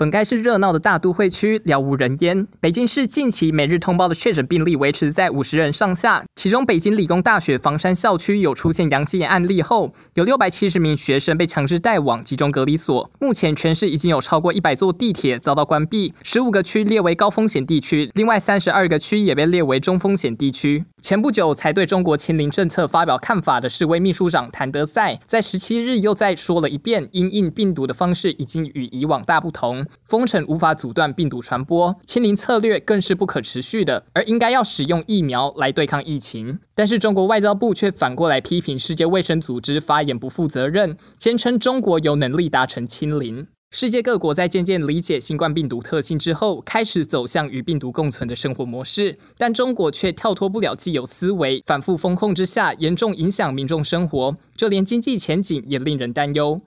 本该是热闹的大都会区，了无人烟。北京市近期每日通报的确诊病例维持在五十人上下，其中北京理工大学房山校区有出现阳性案例后，有六百七十名学生被强制带往集中隔离所。目前全市已经有超过一百座地铁遭到关闭，十五个区列为高风险地区，另外三十二个区也被列为中风险地区。前不久才对中国清零政策发表看法的世卫秘书长谭德赛，在十七日又再说了一遍，因应病毒的方式已经与以往大不同。封城无法阻断病毒传播，清零策略更是不可持续的，而应该要使用疫苗来对抗疫情。但是中国外交部却反过来批评世界卫生组织发言不负责任，坚称中国有能力达成清零。世界各国在渐渐理解新冠病毒特性之后，开始走向与病毒共存的生活模式，但中国却跳脱不了既有思维，反复封控之下，严重影响民众生活，就连经济前景也令人担忧。